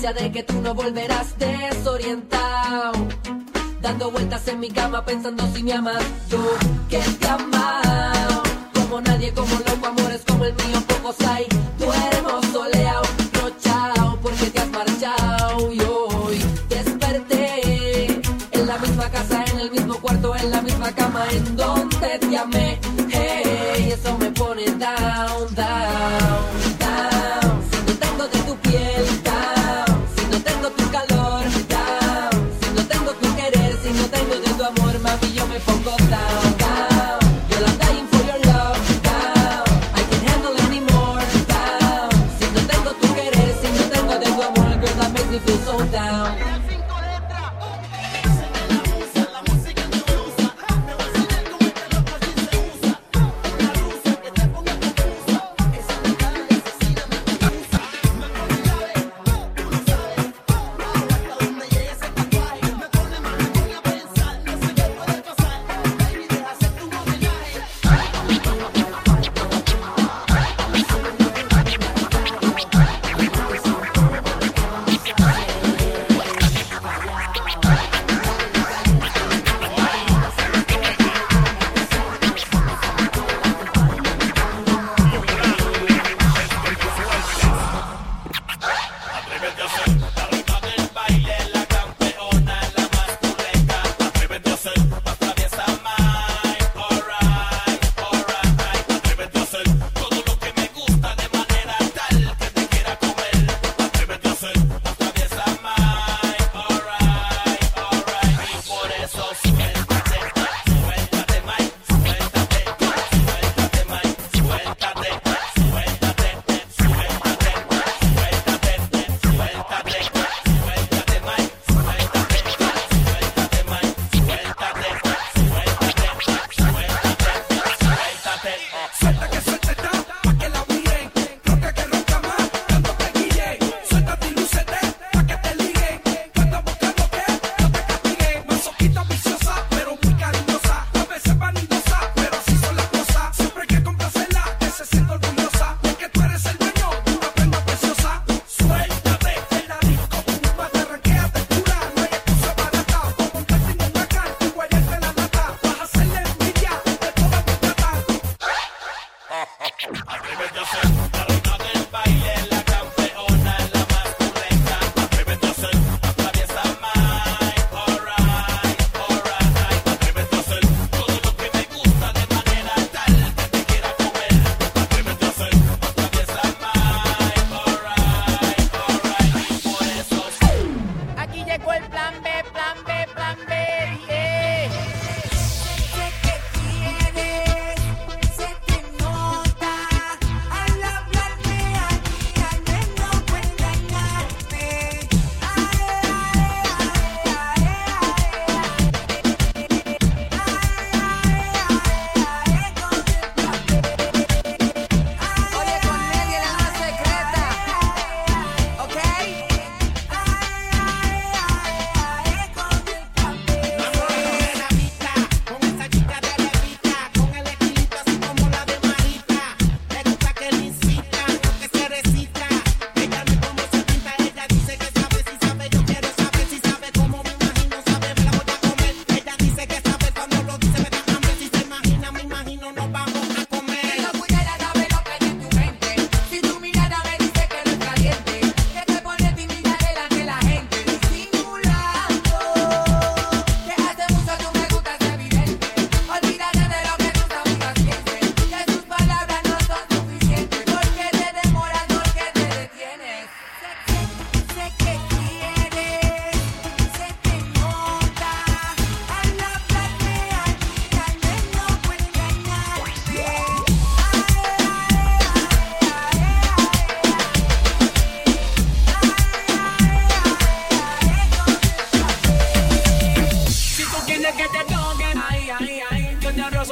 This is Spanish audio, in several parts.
de que tú no volverás desorientado. Dando vueltas en mi cama pensando si me amas, yo que te amado. Como nadie, como loco, amores como el mío, pocos hay. Duermo soleado, no chao, porque te has marchado. Y hoy desperté en la misma casa, en el mismo cuarto, en la misma cama, en donde te amé. me pongo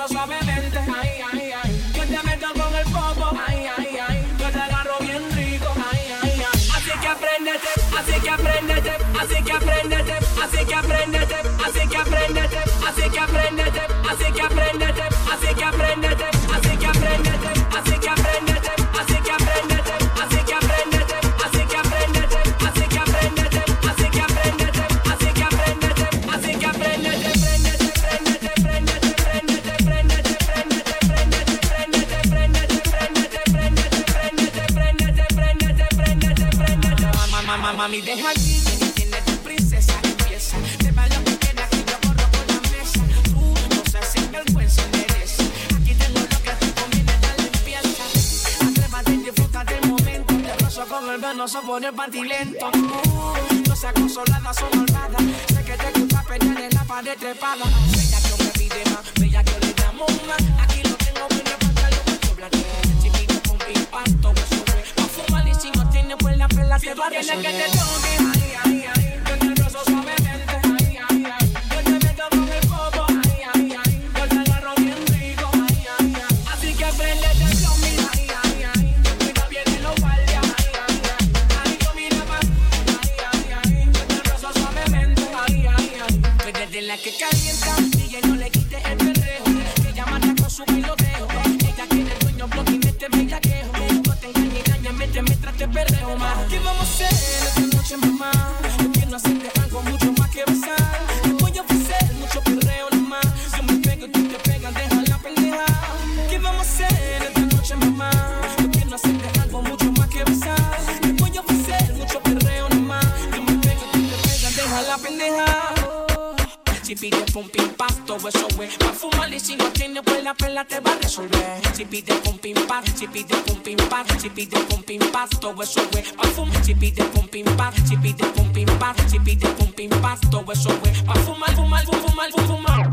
suavemente. Ay, ay, ay. Yo te meto con el. Ay, ay, ay. Yo te agarro bien rico. Ay, ay, ay. Así que apréndete, así que apréndete, así que apréndete, así que apréndete, así que apréndete, así que apréndete, así que apréndete, así que apréndete, así que apréndete, así que apréndete. Rozo con el panty lento. No seas consolada, son malvada. Sé que te gusta pelear en la pared trepada. Bella que me pide más, bella que le damos más. Aquí lo tengo, viene para lo que chocolate. Chiquito con pim, todo eso es. Pa' fumar y si no tiene la pela te va a que te toque, es Pa' fumar y si no tiene pues la te va a resolver Si pide pum pim pas, si pide pum pim pide pim pas, todo es Pa' fumar Si pide pum pim pas, si pide pum pim pide pim pas, todo es Pa' fumar, fumar, fumar, fumar, fumar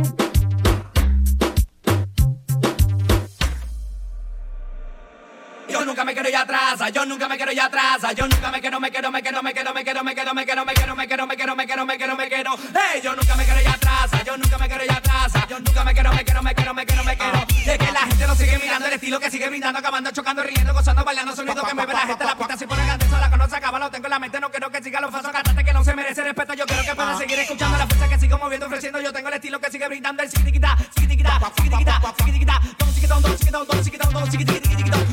Yo nunca me quiero ir atrás, yo nunca me quiero ir atrás, yo nunca me quiero, me quiero, me quiero, me quiero, me quiero, me quiero, me quiero, me quiero, me quiero, me quiero, me quiero, me quiero, me quiero, hey, yo nunca me quiero yo nunca me quiero ir atrás, yo nunca me quiero, me quiero, me quiero, me quiero, me quiero, de que la gente lo sigue mirando, el estilo que sigue brindando, acabando, chocando, riendo, gozando, bailando, sonido que me ve la gente, la pista si pone grande, sola conoce, acaba, lo tengo en la mente, no quiero que siga los pasos, cantante que no se merece respeto, yo quiero que pueda seguir escuchando la fuerza que sigo moviendo, ofreciendo, yo tengo el estilo que sigue brindando, el siquitiquita, siquitiquita, siquitiquita, siquitiquita, don siquitón, don siquitón, don siquitón, don siquitiquita,